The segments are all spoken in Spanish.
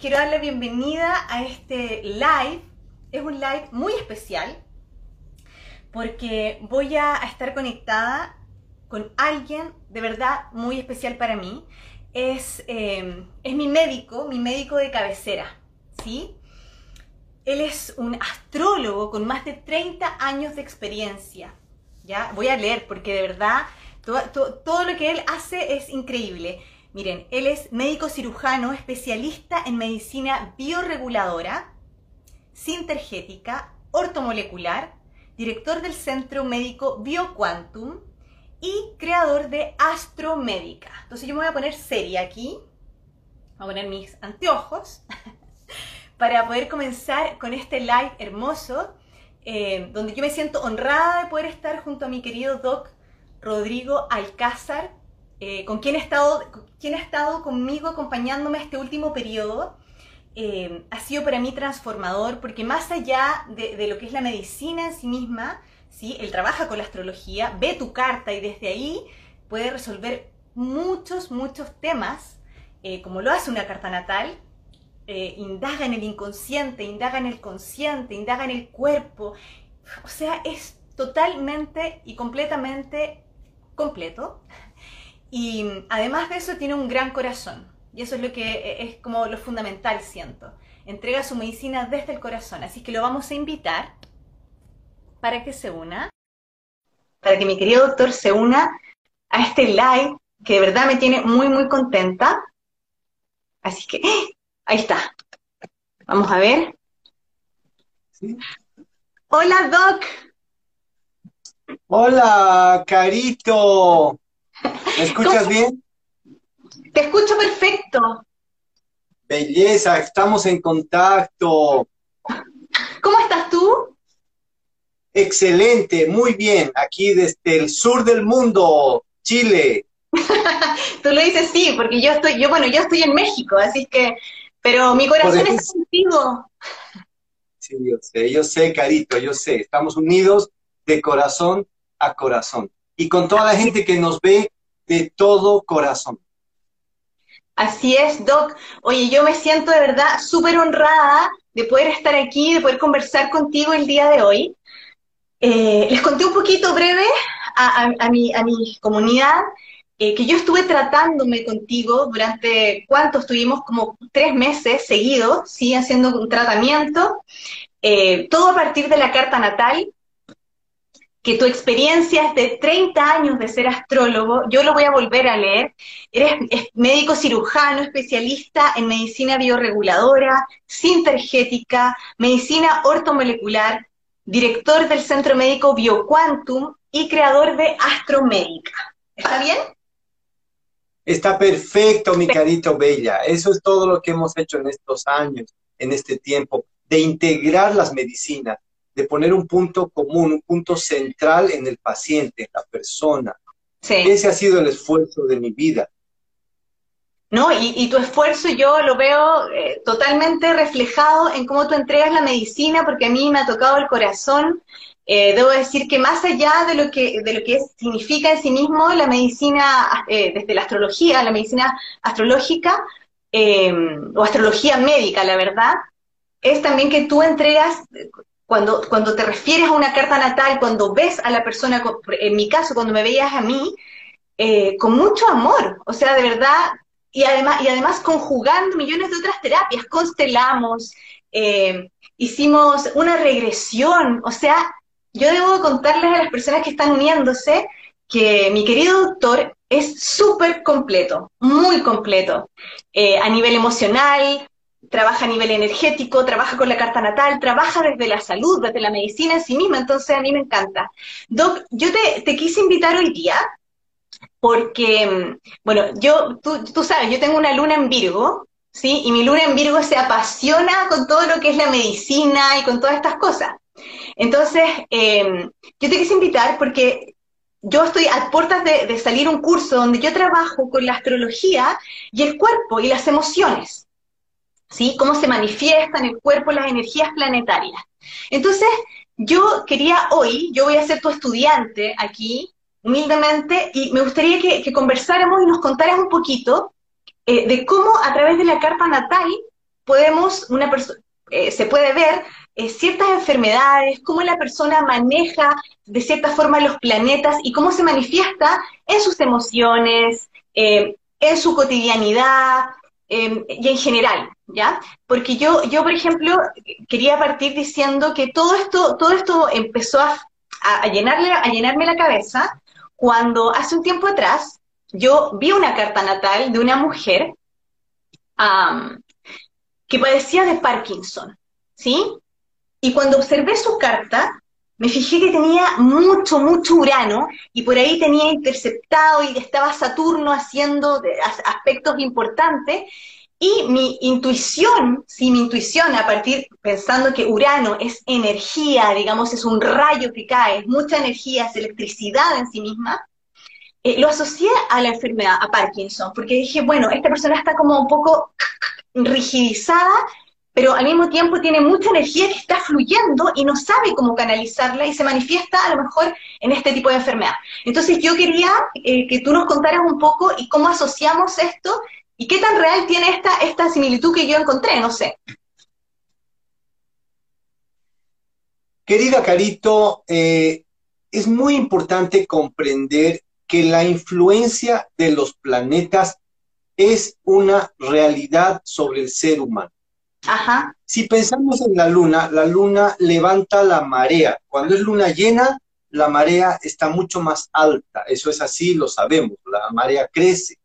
Quiero dar la bienvenida a este live. Es un live muy especial porque voy a estar conectada con alguien de verdad muy especial para mí. Es, eh, es mi médico, mi médico de cabecera, ¿sí? Él es un astrólogo con más de 30 años de experiencia. ¿ya? Voy a leer porque de verdad todo, lo que él hace es increíble. Miren, él es médico cirujano, especialista en medicina bioreguladora, sintergética, ortomolecular, director del Centro Médico BioQuantum y creador de Astromédica. Entonces yo me voy a poner seria aquí, voy a poner mis anteojos para poder comenzar con este live hermoso, eh, donde yo me siento honrada de poder estar junto a mi querido Doc Rodrigo Alcázar, eh, con quien, ha estado, quien ha estado conmigo acompañándome este último periodo. Eh, ha sido para mí transformador porque más allá de, lo que es la medicina en sí misma, ¿sí? él trabaja con la astrología, ve tu carta y desde ahí puede resolver muchos, muchos temas, eh, como lo hace una carta natal, indaga en el inconsciente, indaga en el consciente, indaga en el cuerpo. O sea, es totalmente y completamente completo. Y además de eso tiene un gran corazón. Y eso es lo que e, es como lo fundamental, siento. Entrega su medicina desde el corazón. Así que lo vamos a invitar para que se una, para que mi querido doctor se una a este live que de verdad me tiene muy, muy contenta. Así que, ¡eh! ahí está. Vamos a ver. Hola, Doc. Hola, Carito. ¿Me escuchas bien? Te escucho perfecto. Belleza, estamos en contacto. ¿Cómo estás tú? Excelente, muy bien. Aquí desde el sur del mundo, Chile. tú lo dices sí, porque yo estoy, yo bueno, yo estoy en México, así que, pero mi corazón está contigo. Sí, yo sé, yo sé, Carito, yo sé. Estamos unidos de corazón a corazón. Y con toda la gente que nos ve de todo corazón. Así es, Doc. Oye, yo me siento de verdad súper honrada de poder estar aquí, de poder conversar contigo el día de hoy. Eh, les conté un poquito breve a, mi, comunidad eh, que yo estuve tratándome contigo durante, ¿cuánto? Estuvimos como tres meses seguidos, ¿sí? Haciendo un tratamiento, eh, todo a partir de la carta natal, que tu experiencia es de 30 años de ser astrólogo, yo lo voy a volver a leer. Eres médico cirujano, especialista en medicina bioreguladora, sintergética, medicina ortomolecular, director del Centro Médico BioQuantum y creador de Astromédica. ¿Está bien? Está perfecto, mi carito bella. Eso es todo lo que hemos hecho en estos años, en este tiempo, de integrar las medicinas de poner un punto común, un punto central en el paciente, en la persona. Ese ha sido el esfuerzo de mi vida. No, y, tu esfuerzo yo lo veo eh, totalmente reflejado en cómo tú entregas la medicina, porque a mí me ha tocado el corazón. Eh, debo decir que más allá de lo que, de lo que significa en sí mismo la medicina, eh, desde la astrología, la medicina astrológica, o astrología médica, la verdad, es también que tú entregas cuando, cuando te refieres a una carta natal, cuando ves a la persona, en mi caso, cuando me veías a mí, eh, con mucho amor, o sea, de verdad, y además, y además conjugando millones de otras terapias, constelamos, eh, hicimos una regresión, o sea, yo debo contarles a las personas que están uniéndose que mi querido doctor es súper completo, muy completo, eh, a nivel emocional, trabaja a nivel energético, trabaja con la carta natal, trabaja desde la salud, desde la medicina en sí misma, entonces a mí me encanta. Doc, yo te, quise invitar hoy día porque, mm, bueno, yo, tú, tú, sabes, yo tengo una luna en Virgo, ¿sí? Y mi luna en Virgo se apasiona con todo lo que es la medicina y con todas estas cosas. Entonces, em, yo te quise invitar porque yo estoy a puertas de, de salir un curso donde yo trabajo con la astrología y el cuerpo y las emociones. ¿Sí? Cómo se manifiestan en el cuerpo las energías planetarias. Entonces, yo quería hoy, yo voy a ser tu estudiante aquí, humildemente, y me gustaría que, conversáramos y nos contaras un poquito eh, de cómo a través de la carta natal podemos, una eh, se puede ver eh, ciertas enfermedades, cómo la persona maneja de cierta forma los planetas y cómo se manifiesta en sus emociones, en su cotidianidad y en general, ¿ya? Porque yo, yo, por ejemplo, quería partir diciendo que todo esto, todo esto empezó a, a, llenarle, a llenarme la cabeza cuando hace un tiempo atrás yo vi una carta natal de una mujer que padecía de Parkinson, ¿sí? Y cuando observé su carta, me fijé que tenía mucho, mucho Urano y por ahí tenía interceptado y estaba Saturno haciendo aspectos importantes. Y mi intuición, sí, mi intuición, a partir pensando que Urano es energía, digamos, es un rayo que cae, es mucha energía, es electricidad en sí misma, eh, lo asocié a la enfermedad, a Parkinson, porque dije, bueno, esta persona está como un poco rigidizada, pero al mismo tiempo tiene mucha energía que está fluyendo y no sabe cómo canalizarla y se manifiesta a lo mejor en este tipo de enfermedad. Entonces yo quería eh, que tú nos contaras un poco y cómo asociamos esto y qué tan real tiene esta, esta similitud que yo encontré, no sé. Querida Carito, eh, es muy importante comprender que la influencia de los planetas es una realidad sobre el ser humano. Ajá. Si pensamos en la luna, la luna levanta la marea. Cuando es luna llena, la marea está mucho más alta. Eso es así, lo sabemos. La marea crece.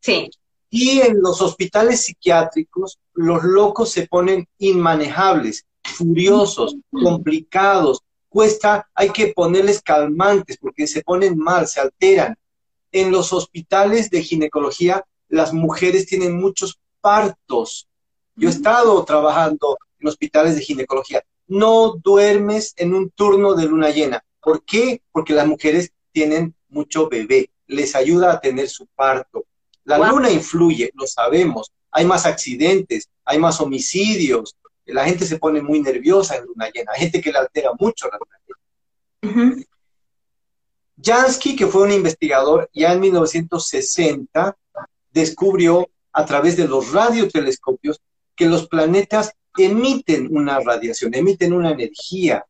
Sí. Y en los hospitales psiquiátricos, los locos se ponen inmanejables, furiosos, complicados, cuesta, hay que ponerles calmantes porque se ponen mal, se alteran. En los hospitales de ginecología, las mujeres tienen muchos partos. Yo he estado trabajando en hospitales de ginecología. No duermes en un turno de luna llena. ¿Por qué? Porque las mujeres tienen mucho bebé, les ayuda a tener su parto. La luna influye, lo sabemos. Hay más accidentes, hay más homicidios, la gente se pone muy nerviosa en luna llena, hay gente que le altera mucho la luna llena. Jansky, que fue un investigador ya en 1960, descubrió a través de los radiotelescopios que los planetas emiten una radiación, emiten una energía.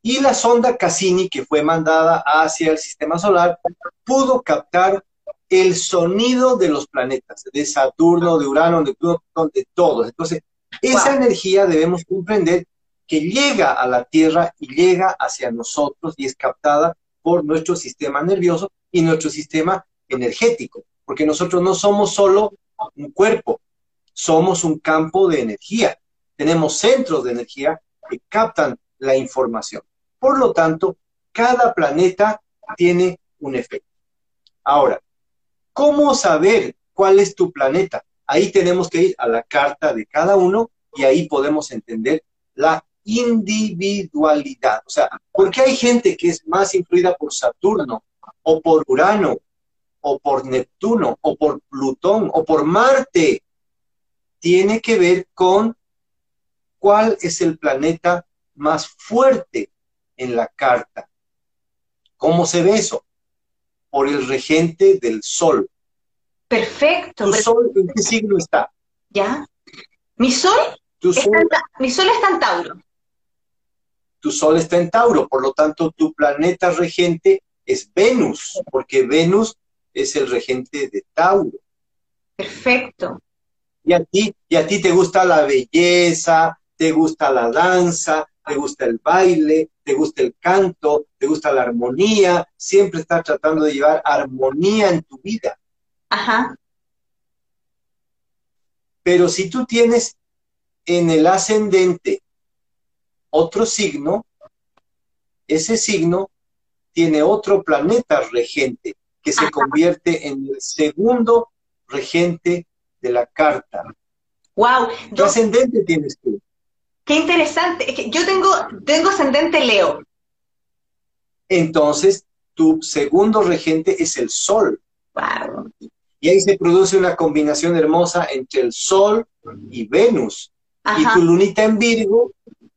Y la sonda Cassini, que fue mandada hacia el sistema solar, pudo captar el sonido de los planetas, de Saturno, de Urano, de Plutón, de todos. Entonces, esa energía debemos comprender que llega a la Tierra y llega hacia nosotros y es captada por nuestro sistema nervioso y nuestro sistema energético, porque nosotros no somos solo un cuerpo, somos un campo de energía. Tenemos centros de energía que captan la información. Por lo tanto, cada planeta tiene un efecto. Ahora, ¿cómo saber cuál es tu planeta? Ahí tenemos que ir a la carta de cada uno y ahí podemos entender la individualidad. O sea, ¿por qué hay gente que es más influida por Saturno o por Urano o por Neptuno o por Plutón o por Marte? Tiene que ver con cuál es el planeta más fuerte en la carta. ¿Cómo se ve eso? Por el regente del Sol. Perfecto. ¿Tu sol en qué signo está? ¿Ya? Mi sol, está, mi sol está en Tauro. Tu sol está en Tauro, por lo tanto tu planeta regente es Venus, porque Venus es el regente de Tauro. Perfecto. Y a ti, y a ti te gusta la belleza, te gusta la danza, te gusta el baile, te gusta el canto, te gusta la armonía, siempre estás tratando de llevar armonía en tu vida. Ajá. Pero si tú tienes en el ascendente otro signo, ese signo tiene otro planeta regente que se convierte en el segundo regente de la carta. Wow. ¿Qué ascendente tienes tú? Qué interesante. Yo tengo, tengo ascendente Leo. Entonces, tu segundo regente es el Sol. Wow. Y ahí se produce una combinación hermosa entre el Sol y Venus. Y tu lunita en Virgo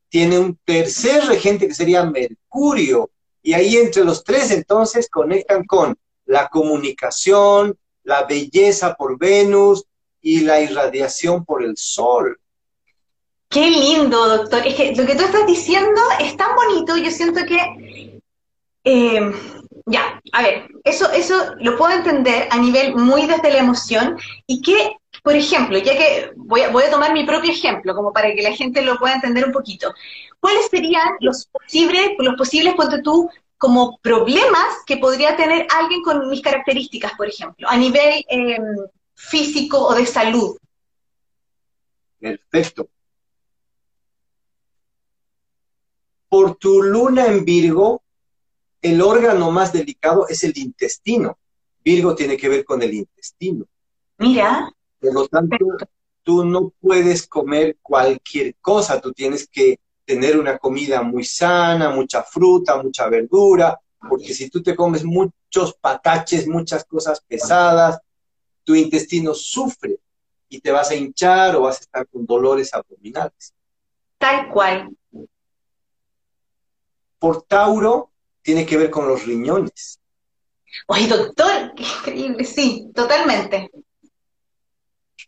tiene un tercer regente que sería Mercurio. Y ahí entre los tres entonces conectan con la comunicación, la belleza por Venus, y la irradiación por el sol. Qué lindo, doctor. Es que lo que tú estás diciendo es tan bonito, yo siento que... Eh, ya, a ver, eso, eso lo puedo entender a nivel muy desde la emoción y que, por ejemplo, ya que voy a, voy a tomar mi propio ejemplo, como para que la gente lo pueda entender un poquito, ¿cuáles serían los posibles, los posibles, ponte tú, como problemas que podría tener alguien con mis características, por ejemplo, a nivel em, físico o de salud? Perfecto. Por tu luna en Virgo, el órgano más delicado es el intestino. Virgo tiene que ver con el intestino. Mira. Por lo tanto, tú no puedes comer cualquier cosa, tú tienes que tener una comida muy sana, mucha fruta, mucha verdura, porque si tú te comes muchos pataches, muchas cosas pesadas, tu intestino sufre y te vas a hinchar o vas a estar con dolores abdominales. Tal cual. Por Tauro, tiene que ver con los riñones. Oye, doctor, qué increíble, sí, totalmente.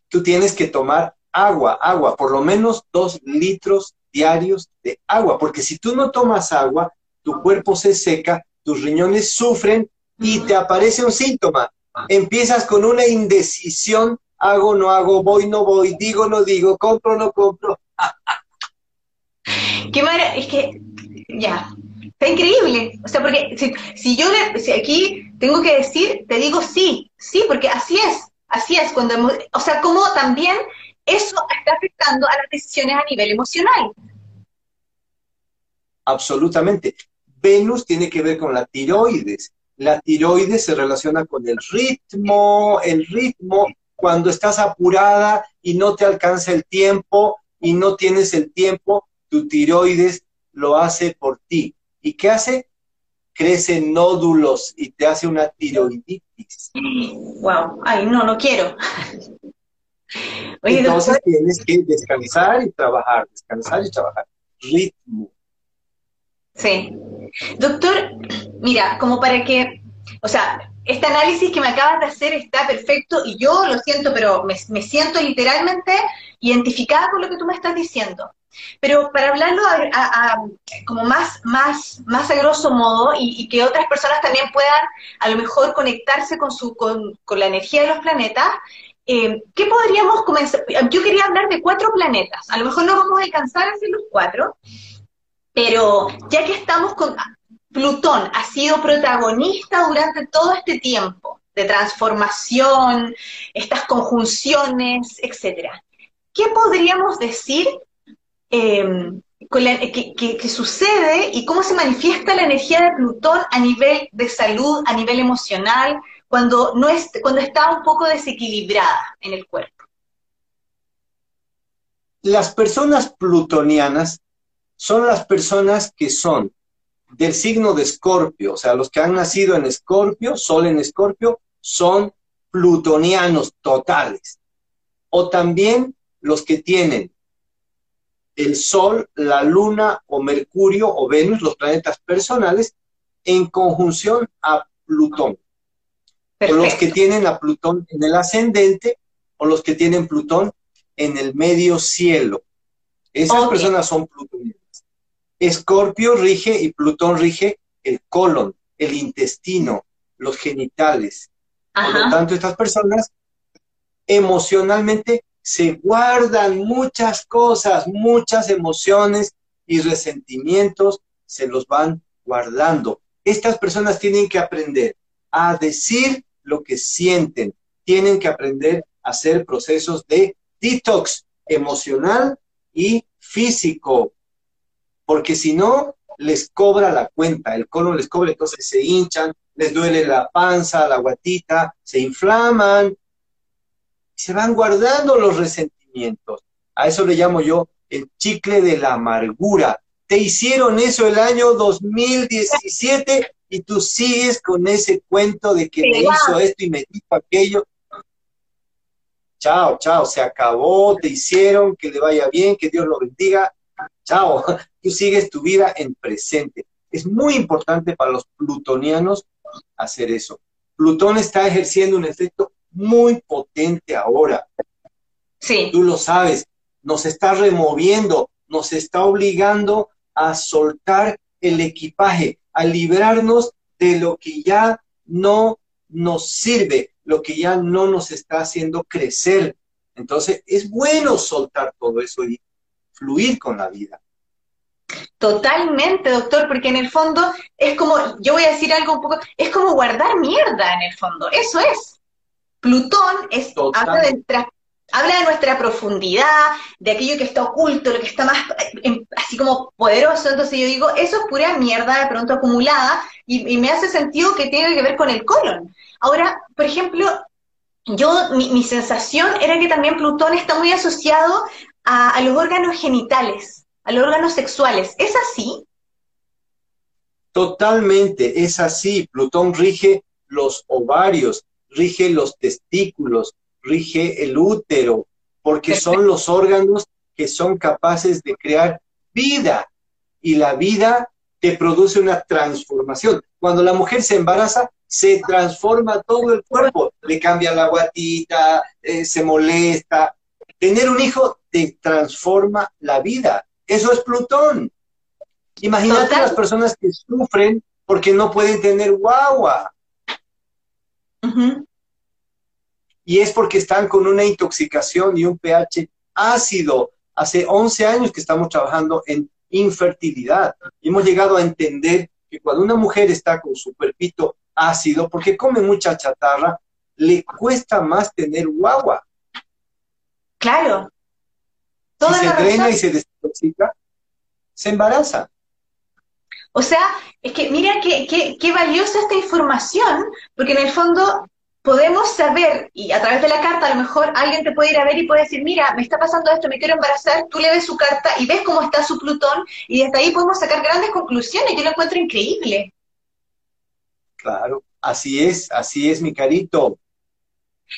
Tú tienes que tomar agua, agua, por lo menos dos litros diarios de agua, porque si tú no tomas agua, tu cuerpo se seca, tus riñones sufren y te aparece un síntoma. Empiezas con una indecisión, hago, no hago, voy, no voy, digo, no digo, compro, no compro. Qué maravilla, es que, ya, Está increíble. O sea, porque si, yo le, si aquí tengo que decir, te digo sí, sí, porque así es, así es. Cuando o sea, como también eso está afectando a las decisiones a nivel emocional. Absolutamente. Venus tiene que ver con la tiroides. La tiroides se relaciona con el ritmo, el ritmo cuando estás apurada y no te alcanza el tiempo y no tienes el tiempo, tu tiroides lo hace por ti. ¿Y qué hace? Crece nódulos y te hace una tiroiditis. Wow, ay, no, no quiero. Entonces tienes que descansar y trabajar, descansar y trabajar. Ritmo. Sí. Doctor, mira, como para que, o sea, este análisis que me acabas de hacer está perfecto y yo lo siento, pero me, me siento literalmente identificada con lo que tú me estás diciendo. Pero para hablarlo como más, más, más a grosso modo y, que otras personas también puedan a lo mejor conectarse con, su, con, la energía de los planetas, eh, ¿qué podríamos comenzar? Yo quería hablar de cuatro planetas, a lo mejor no vamos a alcanzar a hacer los cuatro, pero ya que estamos con... Plutón ha sido protagonista durante todo este tiempo de transformación, estas conjunciones, etcétera. ¿Qué podríamos decir Em, que, sucede y cómo se manifiesta la energía de Plutón a nivel de salud, a nivel emocional, cuando, no es, cuando está un poco desequilibrada en el cuerpo. Las personas plutonianas son las personas que son del signo de Escorpio, o sea, los que han nacido en Escorpio, Sol en Escorpio, son plutonianos totales. O también los que tienen el Sol, la Luna o Mercurio o Venus, los planetas personales, en conjunción a Plutón. O los que tienen a Plutón en el ascendente o los que tienen Plutón en el medio cielo. Esas personas son plutonianas. Escorpio rige y Plutón rige el colon, el intestino, los genitales. Por lo tanto, estas personas emocionalmente se guardan muchas cosas, muchas emociones y resentimientos, se los van guardando. Estas personas tienen que aprender a decir lo que sienten, tienen que aprender a hacer procesos de detox emocional y físico, porque si no, les cobra la cuenta, el colon les cobra, entonces se hinchan, les duele la panza, la guatita, se inflaman, se van guardando los resentimientos. A eso le llamo yo el chicle de la amargura. Te hicieron eso el año 2017 y tú sigues con ese cuento de que me hizo esto y me dijo aquello. Chao, chao, se acabó, te hicieron, que le vaya bien, que Dios lo bendiga. Chao, tú sigues tu vida en presente. Es muy importante para los plutonianos hacer eso. Plutón está ejerciendo un efecto muy potente ahora. Sí. Tú lo sabes, nos está removiendo, nos está obligando a soltar el equipaje, a librarnos de lo que ya no nos sirve, lo que ya no nos está haciendo crecer. Entonces, es bueno soltar todo eso y fluir con la vida. Totalmente, doctor, porque en el fondo es como, yo voy a decir algo un poco, es como guardar mierda en el fondo, eso es. Plutón es, habla de, habla de nuestra profundidad, de aquello que está oculto, lo que está más em, así como poderoso, entonces yo digo, eso es pura mierda de pronto acumulada y, me hace sentido que tiene que ver con el colon. Ahora, por ejemplo, yo, mi, sensación era que también Plutón está muy asociado a los órganos genitales a los órganos sexuales. ¿Es así? Totalmente, es así. Plutón rige los ovarios, rige los testículos, rige el útero, porque son los órganos que son capaces de crear vida. Y la vida te produce una transformación. Cuando la mujer se embaraza, se transforma todo el cuerpo, le cambia la guatita, eh, se molesta. Tener un hijo te transforma la vida. Eso es Plutón. Imagínate las personas que sufren porque no pueden tener guagua. Y es porque están con una intoxicación y un pH ácido. Hace 11 años que estamos trabajando en infertilidad. Y hemos llegado a entender que cuando una mujer está con su cuerpito ácido, porque come mucha chatarra, le cuesta más tener guagua. Claro. si se drena y se desintoxica, se embaraza. O sea, es que mira qué, qué, valiosa esta información, porque en el fondo podemos saber, y a través de la carta a lo mejor alguien te puede ir a ver y puede decir, mira, me está pasando esto, me quiero embarazar, tú le ves su carta y ves cómo está su Plutón, y desde ahí podemos sacar grandes conclusiones, yo lo encuentro increíble. Claro, así es, así es, mi carito.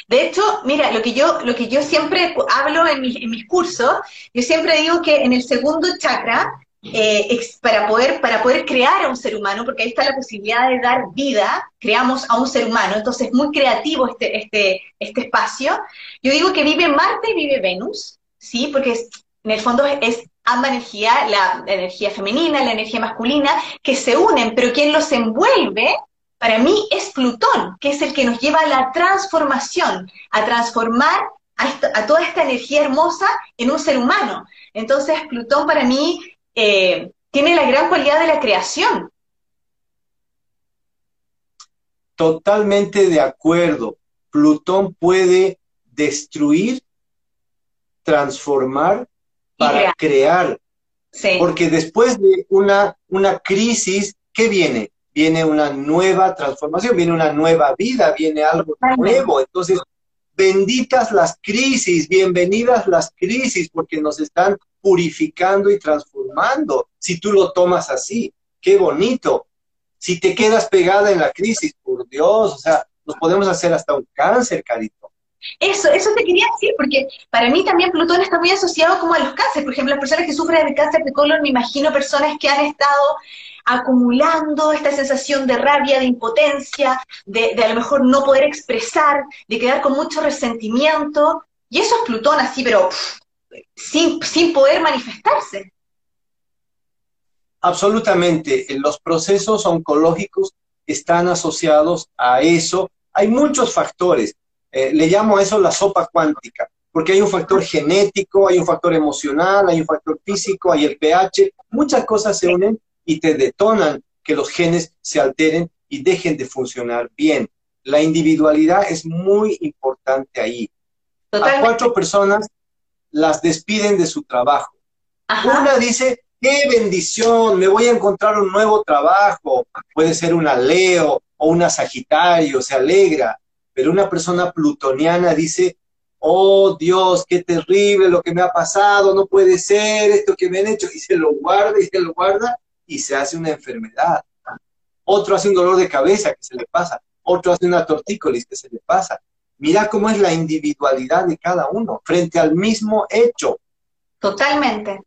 De hecho, mira, lo que yo, lo que yo siempre hablo en mis, cursos, yo siempre digo que en el segundo chakra, eh, para, poder, para poder crear a un ser humano, porque ahí está la posibilidad de dar vida, creamos a un ser humano, entonces es muy creativo este, este, este espacio. Yo digo que vive Marte y vive Venus, ¿sí? Porque en el fondo es, es ambas energías, la energía femenina, la energía masculina, que se unen, pero quien los envuelve para mí es Plutón, que es el que nos lleva a la transformación, a transformar a, toda esta energía hermosa en un ser humano. Entonces, Plutón para mí eh, tiene la gran cualidad de la creación. Totalmente de acuerdo. Plutón puede destruir, transformar para crear. Porque después de una, una crisis, ¿qué viene? Viene una nueva transformación, viene una nueva vida, viene algo nuevo. Entonces, benditas las crisis, bienvenidas las crisis, porque nos están purificando y transformando, si tú lo tomas así. Qué bonito. Si te quedas pegada en la crisis, por Dios, o sea, nos podemos hacer hasta un cáncer, carito. Eso, eso te quería decir, porque para mí también Plutón está muy asociado como a los cánceres. Por ejemplo, las personas que sufren de cáncer de colon, me imagino personas que han estado acumulando esta sensación de rabia, de impotencia, de, a lo mejor no poder expresar, de quedar con mucho resentimiento. Y eso es Plutón así, pero sin, sin poder manifestarse. Absolutamente. Los procesos oncológicos están asociados a eso. Hay muchos factores. Eh, le llamo a eso la sopa cuántica, porque hay un factor genético, hay un factor emocional, hay un factor físico, hay el pH, muchas cosas se unen y te detonan que los genes se alteren y dejen de funcionar bien. La individualidad es muy importante ahí. A cuatro personas las despiden de su trabajo. Una dice, qué bendición, me voy a encontrar un nuevo trabajo. Puede ser una Leo o una Sagitario, se alegra. Pero una persona plutoniana dice, oh Dios, qué terrible lo que me ha pasado, no puede ser esto que me han hecho. Y se lo guarda y se lo guarda y se hace una enfermedad. Otro hace un dolor de cabeza que se le pasa. Otro hace una tortícolis que se le pasa. Mira cómo es la individualidad de cada uno frente al mismo hecho. Totalmente,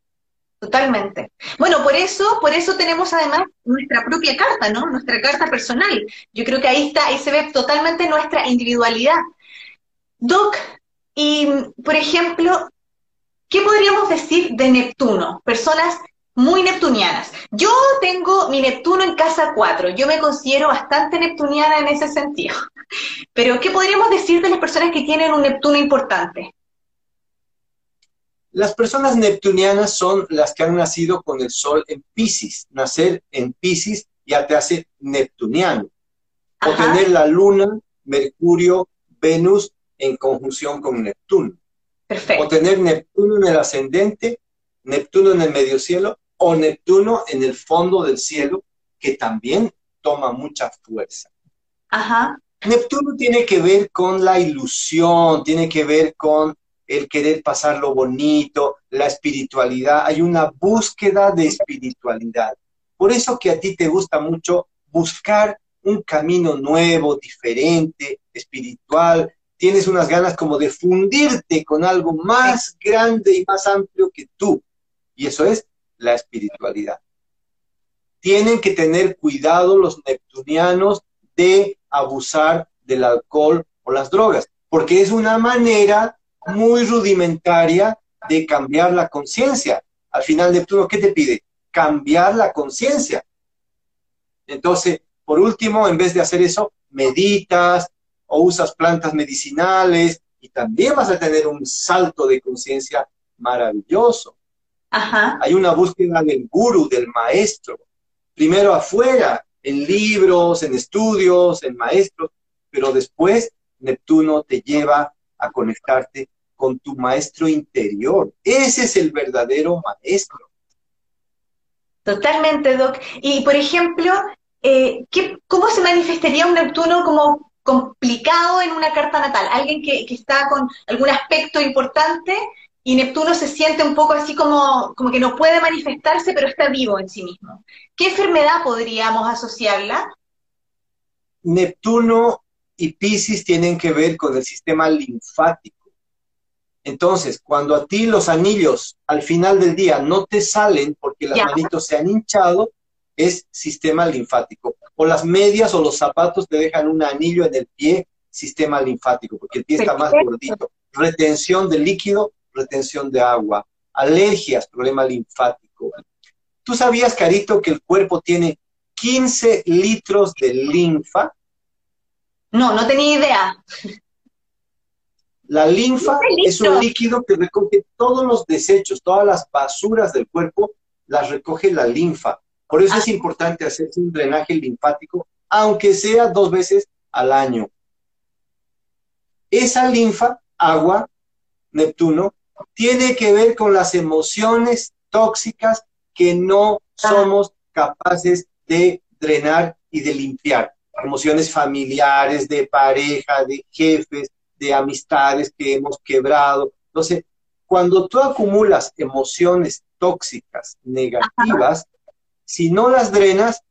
totalmente. Bueno, por eso, por eso tenemos además nuestra propia carta, ¿no? Nuestra carta personal. Yo creo que ahí está, ahí se ve totalmente nuestra individualidad. Doc, Y, por ejemplo, ¿qué podríamos decir de Neptuno? Personas muy neptunianas. Yo tengo mi Neptuno en casa 4, yo me considero bastante neptuniana en ese sentido. Pero, ¿qué podríamos decir de las personas que tienen un Neptuno importante? Las personas neptunianas son las que han nacido con el Sol en Pisces. Nacer en Pisces ya te hace neptuniano. O tener la Luna, Mercurio, Venus en conjunción con Neptuno. Perfecto. O tener Neptuno en el ascendente, Neptuno en el medio cielo o Neptuno en el fondo del cielo, que también toma mucha fuerza. Ajá. Neptuno tiene que ver con la ilusión, tiene que ver con el querer pasar lo bonito, la espiritualidad. Hay una búsqueda de espiritualidad. Por eso que a ti te gusta mucho buscar un camino nuevo, diferente, espiritual. Tienes unas ganas como de fundirte con algo más grande y más amplio que tú. Y eso es la espiritualidad. Tienen que tener cuidado los neptunianos de abusar del alcohol o las drogas, porque es una manera muy rudimentaria de cambiar la conciencia. Al final, Neptuno, ¿qué te pide? Cambiar la conciencia. Entonces, por último, en vez de hacer eso, meditas o usas plantas medicinales y también vas a tener un salto de conciencia maravilloso. Hay una búsqueda del guru, del maestro. Primero afuera, en libros, en estudios, en maestros, pero después Neptuno te lleva a conectarte con tu maestro interior. Ese es el verdadero maestro. Totalmente, Doc. Y, por ejemplo, eh, ¿cómo se manifestaría un Neptuno como complicado en una carta natal? Alguien que, que está con algún aspecto importante y Neptuno se siente un poco así como, como que no puede manifestarse, pero está vivo en sí mismo. ¿Qué enfermedad podríamos asociarla? Neptuno y Pisces tienen que ver con el sistema linfático. Entonces, cuando a ti los anillos al final del día no te salen porque las manitos se han hinchado, es sistema linfático. O las medias o los zapatos te dejan un anillo en el pie, sistema linfático, porque el pie está más gordito. Retención de líquido, retención de agua. Alergias, problema linfático. ¿Tú sabías, Carito, que el cuerpo tiene 15 litros de linfa? No, no tenía idea. La linfa es un líquido que recoge todos los desechos, todas las basuras del cuerpo, las recoge la linfa. Por eso es ah. importante hacerse un drenaje linfático, aunque sea dos veces al año. Esa linfa, agua, Neptuno, tiene que ver con las emociones tóxicas que no ah. somos capaces de drenar y de limpiar. Emociones familiares, de pareja, de jefes, de amistades que hemos quebrado. Entonces, cuando tú acumulas emociones tóxicas, negativas, si no las drenas,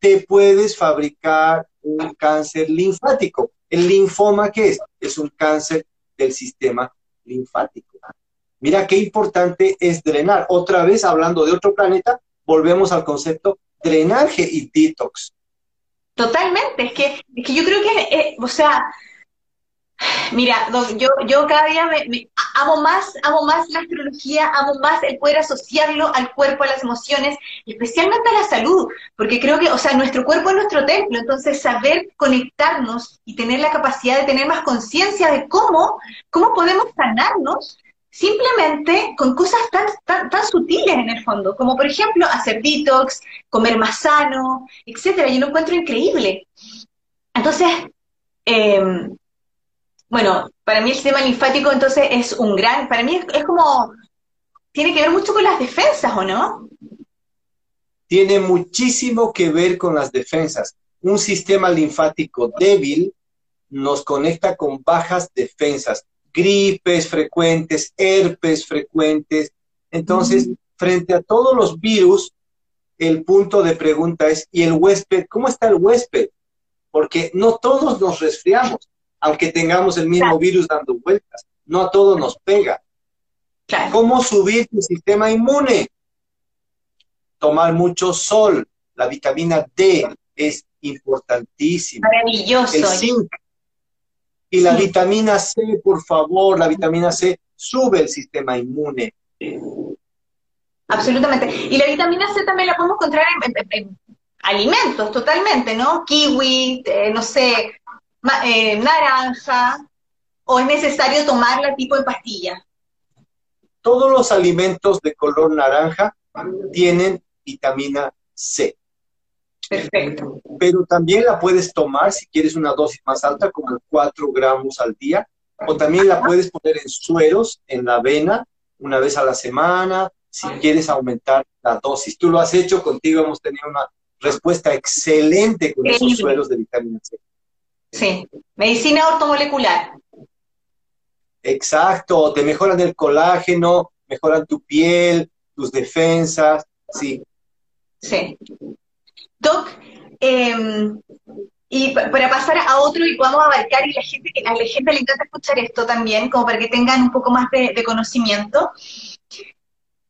te puedes fabricar un cáncer linfático. ¿El linfoma qué es? Es un cáncer del sistema linfático. Mira qué importante es drenar. Otra vez, hablando de otro planeta, volvemos al concepto drenaje y detox. Totalmente, es que, es que yo creo que, eh, o sea, Mira, yo, yo cada día me, amo más, amo más la astrología, amo más el poder asociarlo al cuerpo, a las emociones, especialmente a la salud, porque creo que, o sea, nuestro cuerpo es nuestro templo, entonces saber conectarnos y tener la capacidad de tener más conciencia de cómo, cómo podemos sanarnos simplemente con cosas tan, tan, tan, sutiles en el fondo, como por ejemplo hacer detox, comer más sano, etcétera. Yo lo encuentro increíble. Entonces, eh, bueno, para mí el sistema linfático entonces es un gran, para mí es, como, tiene que ver mucho con las defensas, ¿o no? Tiene muchísimo que ver con las defensas. Un sistema linfático débil nos conecta con bajas defensas, gripes frecuentes, herpes frecuentes. Entonces, frente a todos los virus, el punto de pregunta es, ¿y el huésped? ¿Cómo está el huésped? Porque no todos nos resfriamos aunque tengamos el mismo virus dando vueltas. No a todo nos pega. ¿Cómo subir tu sistema inmune? Tomar mucho sol. La vitamina D es importantísima. Maravilloso. El zinc. Y la vitamina C, por favor, la vitamina C sube el sistema inmune. Absolutamente. Y la vitamina C también la podemos encontrar en, alimentos totalmente, ¿no? Kiwi, eh, no sé, eh, naranja, o es necesario tomarla tipo en pastilla. Todos los alimentos de color naranja tienen vitamina C. Perfecto. Pero también la puedes tomar si quieres una dosis más alta, como 4 gramos al día, o también la puedes poner en sueros, en la avena, una vez a la semana, si quieres aumentar la dosis. Tú lo has hecho, contigo hemos tenido una respuesta excelente con esos sueros de vitamina C. Sí, medicina ortomolecular. Exacto, te mejoran el colágeno, mejoran tu piel, tus defensas, sí. Sí. Doc, em, y para pasar a otro y podamos abarcar, y la gente, a la gente le encanta escuchar esto también, como para que tengan un poco más de, conocimiento.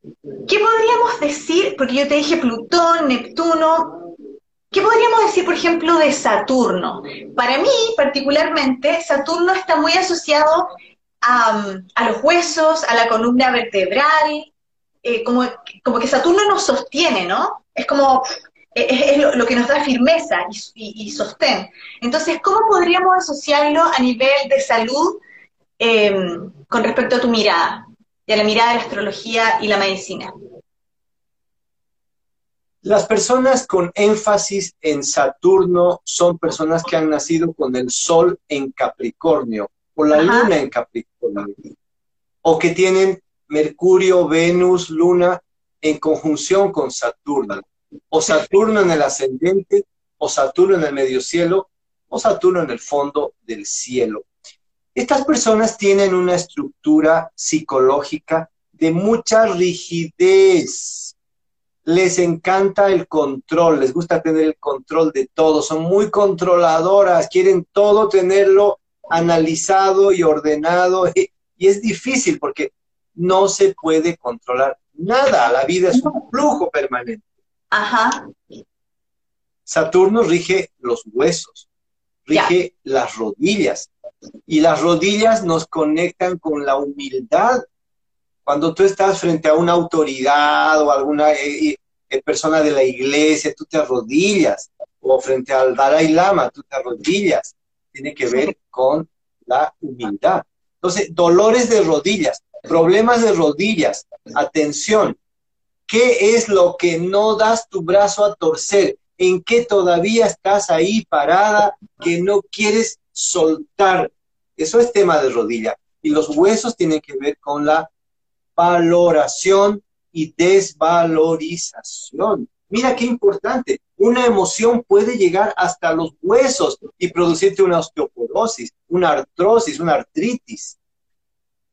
¿Qué podríamos decir? Porque yo te dije Plutón, Neptuno. ¿Qué podríamos decir, por ejemplo, de Saturno? Para mí, particularmente, Saturno está muy asociado a, los huesos, a la columna vertebral, eh, como, como que Saturno nos sostiene, ¿no? Es como es, lo, que nos da firmeza y, sostén. Entonces, ¿cómo podríamos asociarlo a nivel de salud em, con respecto a tu mirada, y a la mirada de la astrología y la medicina? Las personas con énfasis en Saturno son personas que han nacido con el Sol en Capricornio o la Luna en Capricornio, o que tienen Mercurio, Venus, Luna en conjunción con Saturno o Saturno en el ascendente, o Saturno en el medio cielo, o Saturno en el fondo del cielo. Estas personas tienen una estructura psicológica de mucha rigidez. Les encanta el control, les gusta tener el control de todo, son muy controladoras, quieren todo tenerlo analizado y ordenado. Y es difícil porque no se puede controlar nada. La vida es un flujo permanente. Ajá. Saturno rige los huesos, rige las rodillas. Y las rodillas nos conectan con la humildad. Cuando tú estás frente a una autoridad o alguna eh, eh, eh, persona de la iglesia, tú te arrodillas. O frente al Dalai Lama, tú te arrodillas. Tiene que ver con la humildad. Entonces, dolores de rodillas, problemas de rodillas, atención, ¿Qué es lo que no das tu brazo a torcer? ¿En qué todavía estás ahí parada que no quieres soltar? Eso es tema de rodilla. Y los huesos tienen que ver con la valoración y desvalorización. Mira qué importante. Una emoción puede llegar hasta los huesos y producirte una osteoporosis, una artrosis, una artritis.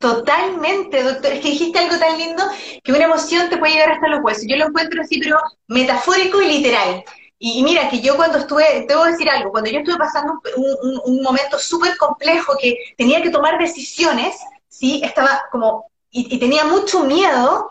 Totalmente, doctor. Es que dijiste algo tan lindo que una emoción te puede llegar hasta los huesos. Yo lo encuentro así, pero metafórico y literal. Y, mira, que yo cuando estuve, a decir algo, cuando yo estuve pasando un, momento súper complejo que tenía que tomar decisiones, ¿sí? Estaba como, y tenía mucho miedo,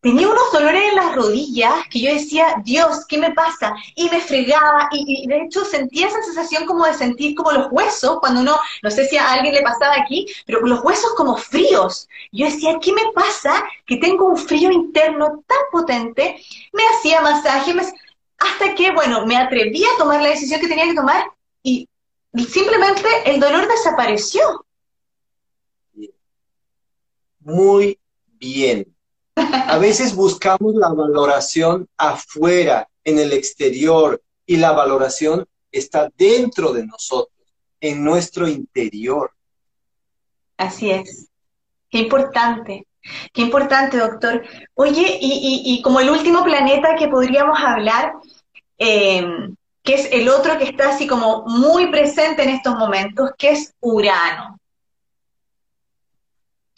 tenía unos dolores en las rodillas que yo decía, Dios, ¿qué me pasa? Y me fregaba, y, de hecho sentía esa sensación como de sentir como los huesos, cuando uno, no sé si a alguien le pasaba aquí, pero los huesos como fríos. Yo decía, ¿qué me pasa? Que tengo un frío interno tan potente, me hacía masaje, hasta que, bueno, me atreví a tomar la decisión que tenía que tomar y simplemente el dolor desapareció. Muy bien a veces buscamos la valoración afuera, en el exterior, y la valoración está dentro de nosotros, en nuestro interior. Así es. Qué importante. Qué importante, doctor. Oye, y, como el último planeta que podríamos hablar, em, que es el otro que está así como muy presente en estos momentos, que es Urano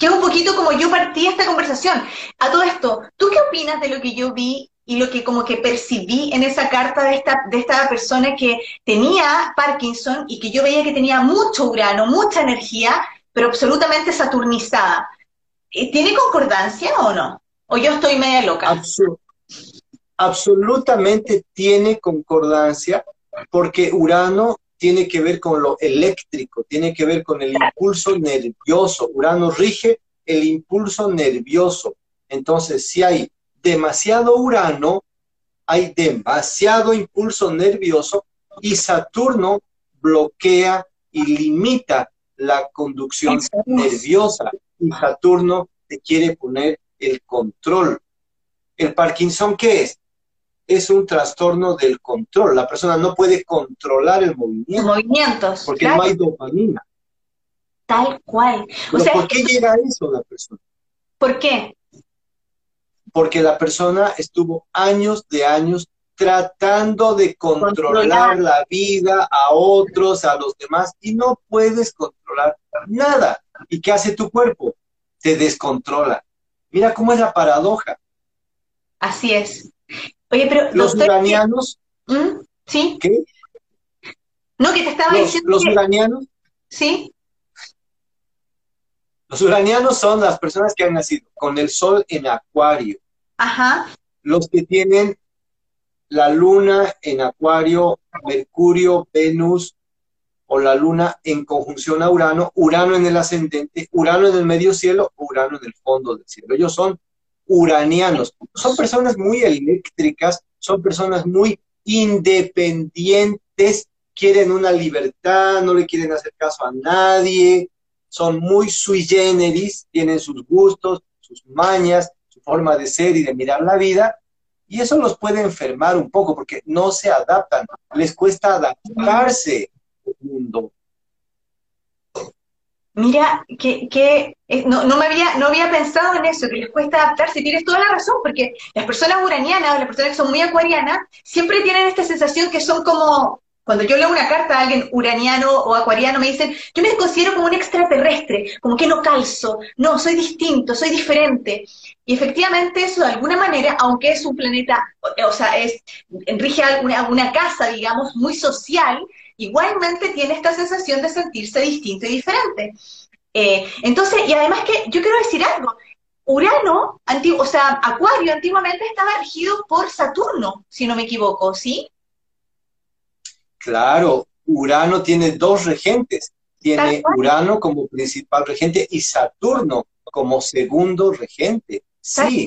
que es un poquito como yo partí esta conversación. A todo esto, ¿tú qué opinas de lo que yo vi y lo que como que percibí en esa carta de esta, de esta persona que tenía Parkinson y que yo veía que tenía mucho urano, mucha energía, pero absolutamente saturnizada? Eh, ¿Tiene concordancia o no? ¿O yo estoy media loca? absolutamente tiene concordancia porque Urano tiene que ver con lo eléctrico, tiene que ver con el impulso nervioso. Urano rige el impulso nervioso. Entonces, si hay demasiado Urano, hay demasiado impulso nervioso y Saturno bloquea y limita la conducción nerviosa. Y Saturno te quiere poner el control. ¿El Parkinson qué es? Es un trastorno del control. La persona no puede controlar el movimiento. Movimientos. Porque no hay dopamina. Tal cual. ¿Por qué llega a eso la persona? ¿Por qué? Porque la persona estuvo años de años tratando de controlar, la vida a otros, a los demás, y no puedes controlar nada. ¿Y qué hace tu cuerpo? Te descontrola. Mira cómo es la paradoja. Así es. Oye, pero los uranianos. ¿Mm? ¿Sí? ¿Qué? No, que te estaba diciendo. Los uranianos. Sí. Los uranianos son las personas que han nacido con el sol en acuario. Ajá. Los que tienen la luna en acuario, Mercurio, Venus o la luna en conjunción a Urano, Urano en el ascendente, Urano en el medio cielo, Urano en el fondo del cielo. Ellos son uranianos. Son personas muy eléctricas, son personas muy independientes, quieren una libertad, no le quieren hacer caso a nadie, son muy sui generis, tienen sus gustos, sus mañas, su forma de ser y de mirar la vida, y eso los puede enfermar un poco porque no se adaptan, les cuesta adaptarse al mundo. Mira, que, que eh, no, no, me había, no había pensado en eso, que les cuesta adaptarse. Tienes toda la razón, porque las personas uranianas, las personas que son muy acuarianas, siempre tienen esta sensación que son como, cuando yo leo una carta a alguien uraniano o acuariano, me dicen, yo me considero como un extraterrestre, como que no calzo, no, soy distinto, soy diferente. Y efectivamente eso de alguna manera, aunque es un planeta, o sea, es, rige alguna, una casa, digamos, muy social, igualmente tiene esta sensación de sentirse distinto y diferente. Eh, entonces, y además que yo quiero decir algo, Urano, antiguo, o sea, Acuario antiguamente estaba regido por Saturno, si no me equivoco, ¿sí? Claro, Urano tiene dos regentes, tiene Urano como principal regente y Saturno como segundo regente. Sí,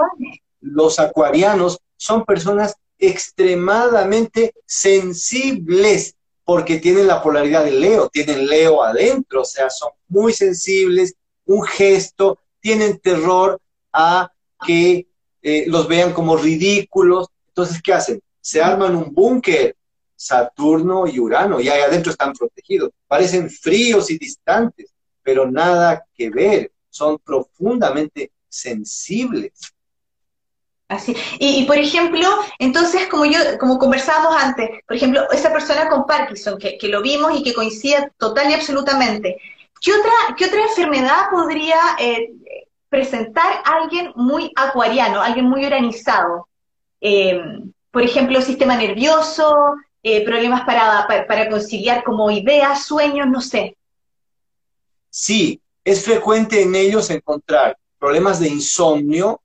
los acuarianos son personas extremadamente sensibles porque tienen la polaridad de Leo, tienen Leo adentro, o sea, son muy sensibles, un gesto, tienen terror a que eh, los vean como ridículos. Entonces, ¿qué hacen? Se arman un búnker, Saturno y Urano, y ahí adentro están protegidos. Parecen fríos y distantes, pero nada que ver, son profundamente sensibles. Así. Y, por ejemplo, entonces, como yo, como conversábamos antes, por ejemplo, esa persona con Parkinson, que, lo vimos y que coincide total y absolutamente, ¿qué otra, qué otra enfermedad podría eh, presentar alguien muy acuariano, alguien muy organizado? Eh, por ejemplo, sistema nervioso, eh, problemas para, para, para conciliar como ideas, sueños, no sé. Sí, es frecuente en ellos encontrar problemas de insomnio,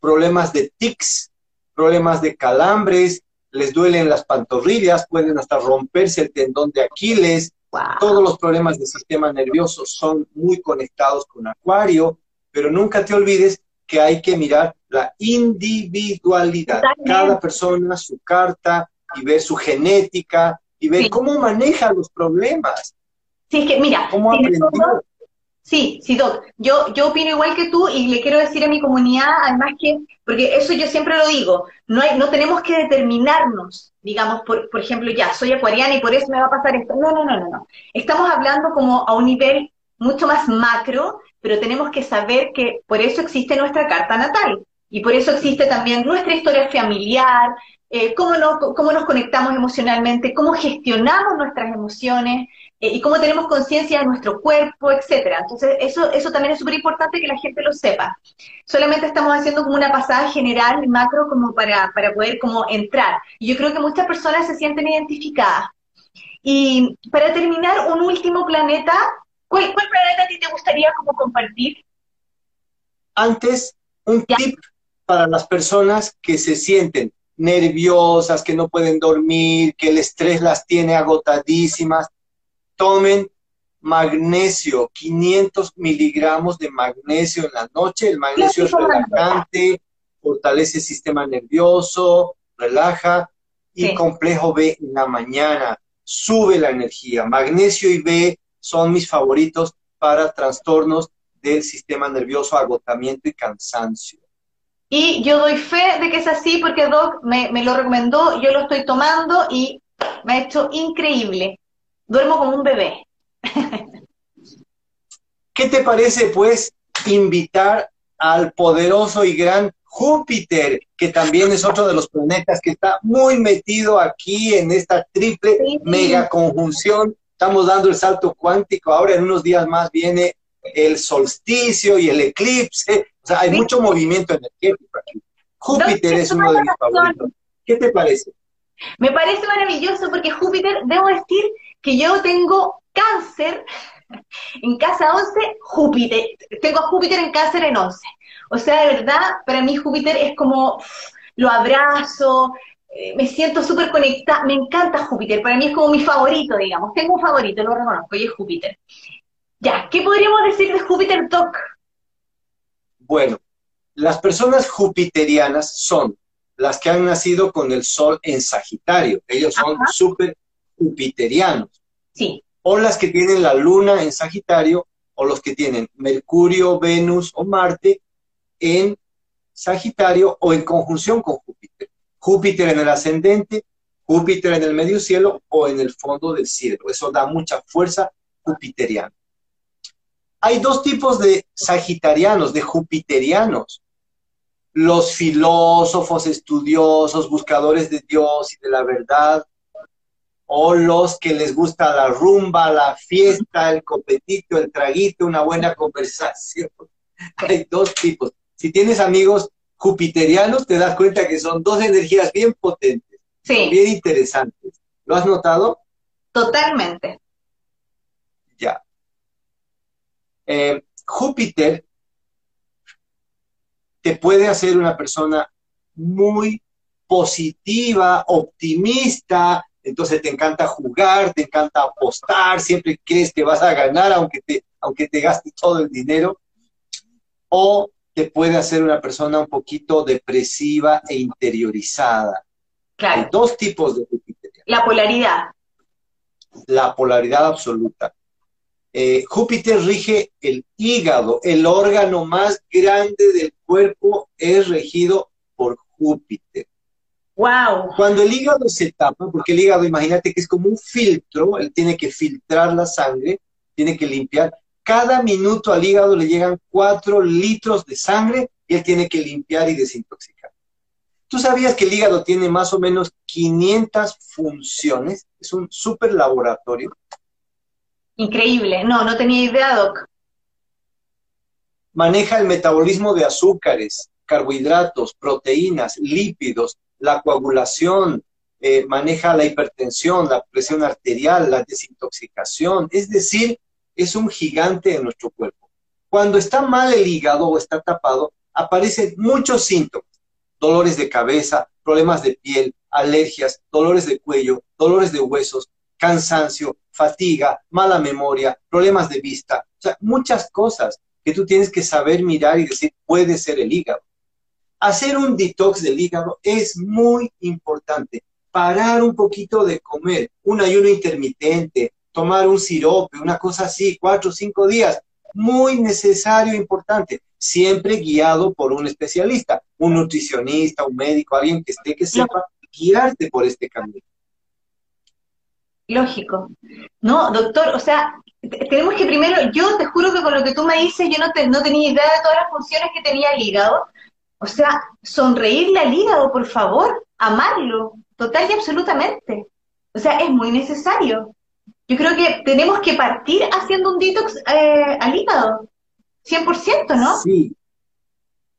problemas de tics, problemas de calambres, les duelen las pantorrillas, pueden hasta romperse el tendón de Aquiles. Todos los problemas del sistema nervioso son muy conectados con Acuario, pero nunca te olvides que hay que mirar la individualidad. Cada persona, su carta y ver su genética y ver cómo maneja los problemas. Sí, es que mira. Sí, sí, Doc. Yo, yo opino igual que tú y le quiero decir a mi comunidad, además que, porque eso yo siempre lo digo, no, hay, no tenemos que determinarnos, digamos, por, por ejemplo, ya, soy acuariana y por eso me va a pasar esto. No, no, no, no, no. Estamos hablando como a un nivel mucho más macro, pero tenemos que saber que por eso existe nuestra carta natal. Y por eso existe también nuestra historia familiar, eh, cómo, cómo nos conectamos emocionalmente, cómo gestionamos nuestras emociones, eh, y cómo tenemos conciencia de nuestro cuerpo, etcétera. Entonces, eso, eso también es súper importante que la gente lo sepa. Solamente estamos haciendo como una pasada general, macro, como para, para poder como entrar. Y yo creo que muchas personas se sienten identificadas. Y para terminar, un último planeta, ¿cuál, cuál planeta a ti te gustaría como compartir? Antes, un tip para las personas que se sienten nerviosas, que no pueden dormir, que el estrés las tiene agotadísimas tomen magnesio, 500 miligramos de magnesio en la noche. El magnesio es relajante, fortalece el sistema nervioso, relaja. Y complejo B en la mañana, sube la energía. Magnesio y B son mis favoritos para trastornos del sistema nervioso, agotamiento y cansancio. Y yo doy fe de que es así porque Doc me, me lo recomendó, yo lo estoy tomando y me ha hecho increíble. Duermo como un bebé. ¿Qué te parece, pues, invitar al poderoso y gran Júpiter, que también es otro de los planetas que está muy metido aquí en esta triple mega conjunción? Estamos dando el salto cuántico. Ahora en unos días más viene el solsticio y el eclipse. O sea, hay mucho movimiento energético aquí. Júpiter es uno de mis favoritos. ¿Qué te parece? Me parece maravilloso porque Júpiter, debo decir que yo tengo cáncer en casa 11, Júpiter. Tengo a Júpiter en cáncer en 11. O sea, de verdad, para mí Júpiter es como lo abrazo, eh, me siento súper conectada, me encanta Júpiter, para mí es como mi favorito, digamos. Tengo un favorito, lo reconozco, y es Júpiter. Ya, ¿qué podríamos decir de Júpiter Doc? Bueno, las personas jupiterianas son las que han nacido con el Sol en Sagitario. Ellos son súper jupiterianos. Sí. O las que tienen la Luna en Sagitario, o los que tienen Mercurio, Venus o Marte en Sagitario o en conjunción con Júpiter. Júpiter en el ascendente, Júpiter en el medio cielo o en el fondo del cielo. Eso da mucha fuerza jupiteriana. Hay dos tipos de sagitarianos, de jupiterianos. Los filósofos, estudiosos, buscadores de Dios y de la verdad, o los que les gusta la rumba, la fiesta, el copetito, el traguito, una buena conversación. Hay dos tipos. Si tienes amigos jupiterianos, te das cuenta que son dos energías bien potentes, bien interesantes. ¿Lo has notado? Totalmente. Ya. Eh, Júpiter te puede hacer una persona muy positiva, optimista, entonces te encanta jugar, te encanta apostar, siempre crees que vas a ganar aunque te, aunque te gastes todo el dinero, o te puede hacer una persona un poquito depresiva e interiorizada. Claro. Hay dos tipos de Júpiter. La polaridad. La polaridad absoluta. Eh, Júpiter rige el hígado, el órgano más grande del cuerpo es regido por Júpiter. Wow. Cuando el hígado se tapa, porque el hígado, imagínate que es como un filtro, él tiene que filtrar la sangre, tiene que limpiar. Cada minuto al hígado le llegan cuatro litros de sangre y él tiene que limpiar y desintoxicar. ¿Tú sabías que el hígado tiene más o menos 500 funciones? Es un super laboratorio. Increíble. No, no tenía idea, Doc. Maneja el metabolismo de azúcares, carbohidratos, proteínas, lípidos, la coagulación, eh, maneja la hipertensión, la presión arterial, la desintoxicación. Es decir, es un gigante en nuestro cuerpo. Cuando está mal el hígado o está tapado, aparecen muchos síntomas. Dolores de cabeza, problemas de piel, alergias, dolores de cuello, dolores de huesos, cansancio, fatiga, mala memoria, problemas de vista, o sea, muchas cosas que tú tienes que saber mirar y decir, puede ser el hígado. Hacer un detox del hígado es muy importante. Parar un poquito de comer, un ayuno intermitente, tomar un sirope, una cosa así, cuatro o cinco días, muy necesario, importante, siempre guiado por un especialista, un nutricionista, un médico, alguien que esté que sepa guiarte por este camino. Lógico. No, doctor, o sea, tenemos que primero, yo te juro que con lo que tú me dices, yo no, no tenía idea de todas las funciones que tenía el hígado. O sea, sonreírle al hígado, por favor, amarlo, total y absolutamente. O sea, es muy necesario. Yo creo que tenemos que partir haciendo un detox eh, al hígado, 100%, ¿no? Sí.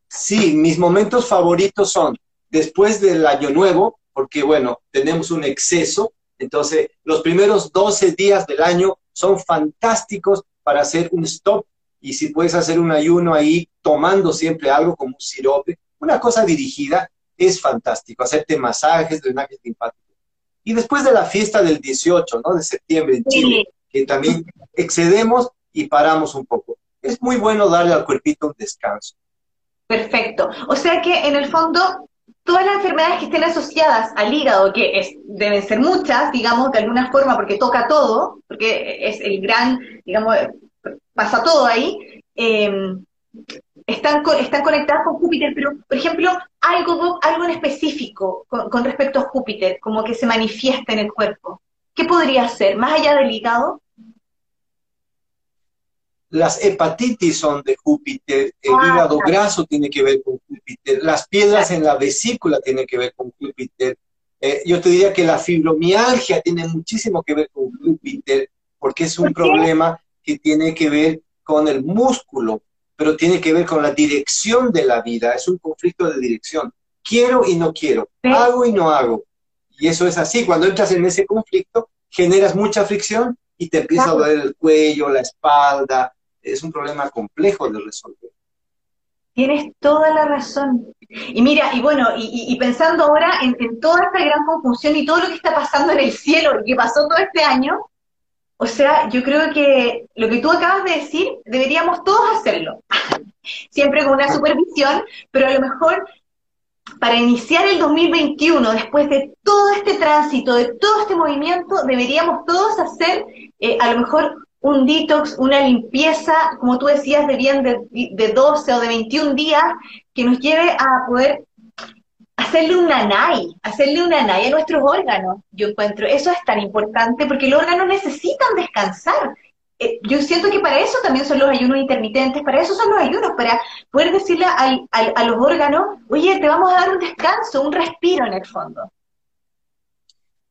Sí, mis momentos favoritos son después del año nuevo, porque bueno, tenemos un exceso, entonces, los primeros 12 días del año son fantásticos para hacer un stop y si puedes hacer un ayuno ahí tomando siempre algo como un sirope, una cosa dirigida, es fantástico. Hacerte masajes, drenajes linfáticos. Y después de la fiesta del 18, ¿no? De septiembre en Chile, que también excedemos y paramos un poco. Es muy bueno darle al cuerpito un descanso. Perfecto. O sea que en el fondo todas las enfermedades que estén asociadas al hígado, que es, deben ser muchas, digamos, de alguna forma, porque toca todo, porque es el gran, digamos, pasa todo ahí, em, están, están conectadas con Júpiter, pero, por ejemplo, algo, algo en específico con, con respecto a Júpiter, como que se manifiesta en el cuerpo. ¿Qué podría ser? Más allá del hígado, las hepatitis son de Júpiter, el ah, hígado graso tiene que ver con Júpiter, las piedras en la vesícula tienen que ver con Júpiter. Eh, yo te diría que la fibromialgia tiene muchísimo que ver con Júpiter, porque es un problema que tiene que ver con el músculo, pero tiene que ver con la dirección de la vida, es un conflicto de dirección. Quiero y no quiero, hago y no hago. Y eso es así, cuando entras en ese conflicto, generas mucha fricción y te empieza a doler el cuello, la espalda, es un problema complejo de resolver. Tienes toda la razón. Y mira, y bueno, y, pensando ahora en, toda esta gran confusión y todo lo que está pasando en el cielo y que pasó todo este año, o sea, yo creo que lo que tú acabas de decir, deberíamos todos hacerlo. Siempre con una supervisión, pero a lo mejor para iniciar el 2021, después de todo este tránsito, de todo este movimiento, deberíamos todos hacer eh, a lo mejor un detox, una limpieza, como tú decías, de bien de, de 12 o de 21 días, que nos lleve a poder hacerle un nanay, hacerle un nanay a nuestros órganos. Yo encuentro, eso es tan importante porque los órganos necesitan descansar. Eh, yo siento que para eso también son los ayunos intermitentes, para eso son los ayunos, para poder decirle a los órganos, oye, te vamos a dar un descanso, un respiro en el fondo.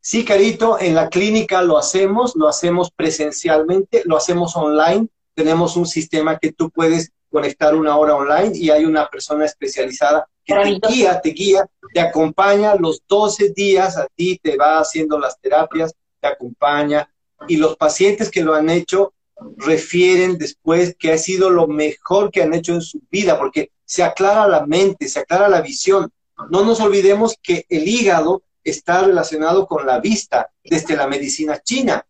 Sí, Carito, en la clínica lo hacemos, lo hacemos presencialmente, lo hacemos online. Tenemos un sistema que tú puedes conectar una hora online y hay una persona especializada que te guía, te guía, te acompaña los 12 días a ti, te va haciendo las terapias, te acompaña. Y los pacientes que lo han hecho refieren después que ha sido lo mejor que han hecho en su vida, porque se aclara la mente, se aclara la visión. No nos olvidemos que el hígado está relacionado con la vista desde la medicina china.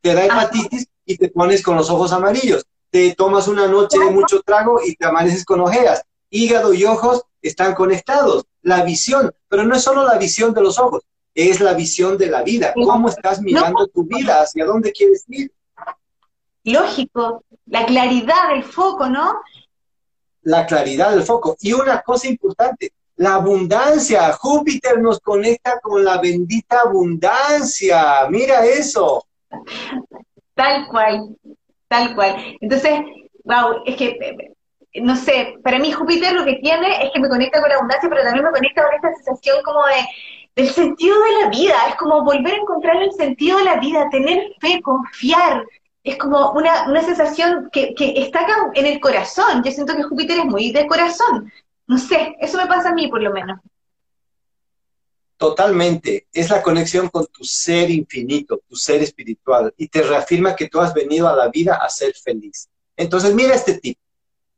Te da hepatitis y te pones con los ojos amarillos. Te tomas una noche de mucho trago y te amaneces con ojeas. Hígado y ojos están conectados. La visión, pero no es solo la visión de los ojos, es la visión de la vida. ¿Cómo estás mirando tu vida? ¿Hacia dónde quieres ir? Lógico, la claridad del foco, ¿no? La claridad del foco. Y una cosa importante, la abundancia. Júpiter nos conecta con la bendita abundancia. Mira eso. Tal cual, tal cual. Entonces, wow, es que, no sé, para mí Júpiter lo que tiene es que me conecta con la abundancia, pero también me conecta con esta sensación como de del sentido de la vida. Es como volver a encontrar el sentido de la vida, tener fe, confiar. Es como una, una sensación que, que está acá en el corazón. Yo siento que Júpiter es muy de corazón. No sé, eso me pasa a mí por lo menos. Totalmente, es la conexión con tu ser infinito, tu ser espiritual, y te reafirma que tú has venido a la vida a ser feliz. Entonces, mira este tip.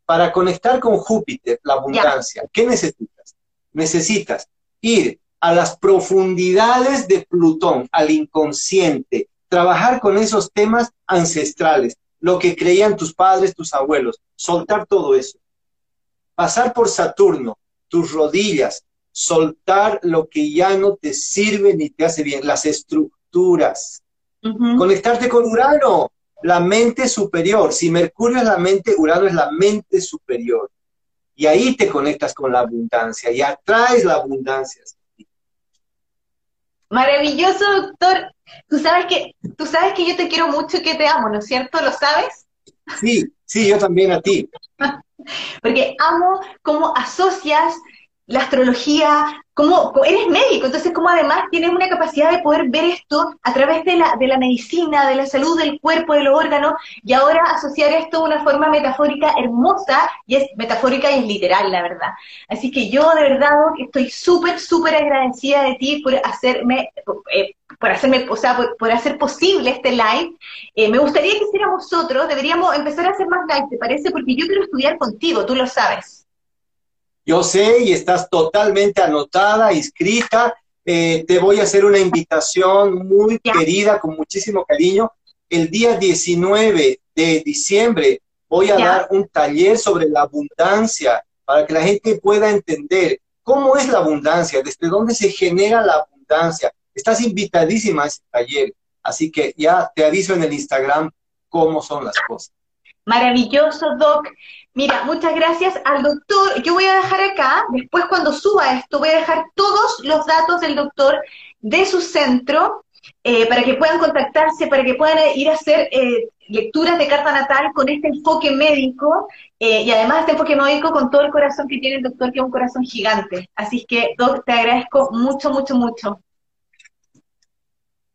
Para conectar con Júpiter, la abundancia, ¿qué necesitas? Necesitas ir a las profundidades de Plutón, al inconsciente, trabajar con esos temas ancestrales, lo que creían tus padres, tus abuelos, soltar todo eso pasar por Saturno, tus rodillas, soltar lo que ya no te sirve ni te hace bien, las estructuras. Conectarte con Urano, la mente superior. Si Mercurio es la mente, Urano es la mente superior. Y ahí te conectas con la abundancia y atraes la abundancia. Maravilloso, doctor. Tú sabes que, tú sabes que yo te quiero mucho y que te amo, ¿no es cierto? ¿Lo sabes? Sí, sí, yo también a ti. Porque amo cómo asocias la astrología, como eres médico, entonces como además tienes una capacidad de poder ver esto a través de la, de la medicina, de la salud del cuerpo, de los órganos, y ahora asociar esto de una forma metafórica hermosa, y es metafórica y es literal, la verdad. Así que yo de verdad estoy súper, súper agradecida de ti por hacerme, eh, por hacerme, o sea, por, hacer posible este live. Eh, me gustaría que hiciéramos otro, deberíamos empezar a hacer más live, ¿te parece? Porque yo quiero estudiar contigo, tú lo sabes. Yo sé y estás totalmente anotada, inscrita. Eh, te voy a hacer una invitación muy querida, con muchísimo cariño, el día 19 de diciembre voy a dar un taller sobre la abundancia para que la gente pueda entender cómo es la abundancia, desde dónde se genera la abundancia. Estás invitadísima a ese taller, así que ya te aviso en el Instagram cómo son las cosas. Maravilloso, Doc. Mira, muchas gracias al doctor. Yo voy a dejar acá, después cuando suba esto, voy a dejar todos los datos del doctor de su centro eh, para que puedan contactarse, para que puedan ir a hacer eh, lecturas de carta natal con este enfoque médico eh, y además este enfoque médico con todo el corazón que tiene el doctor, que es un corazón gigante. Así que, Doc, te agradezco mucho, mucho, mucho.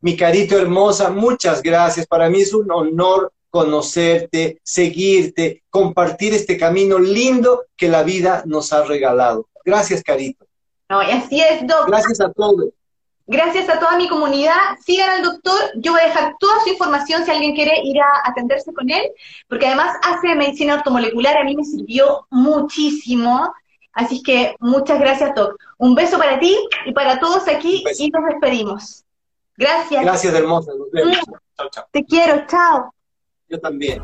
Mi carito hermosa, muchas gracias. Para mí es un honor conocerte, seguirte, compartir este camino lindo que la vida nos ha regalado. Gracias, Carito. No, y así es, Doc. Gracias a todos. Gracias a toda mi comunidad. Sigan al doctor. Yo voy a dejar toda su información si alguien quiere ir a atenderse con él, porque además hace medicina ortomolecular. A mí me sirvió muchísimo. Así que muchas gracias, Doc. Un beso para ti y para todos aquí y nos despedimos. Gracias. Gracias, hermosa. Nos vemos. Te quiero. Chao. Yo también.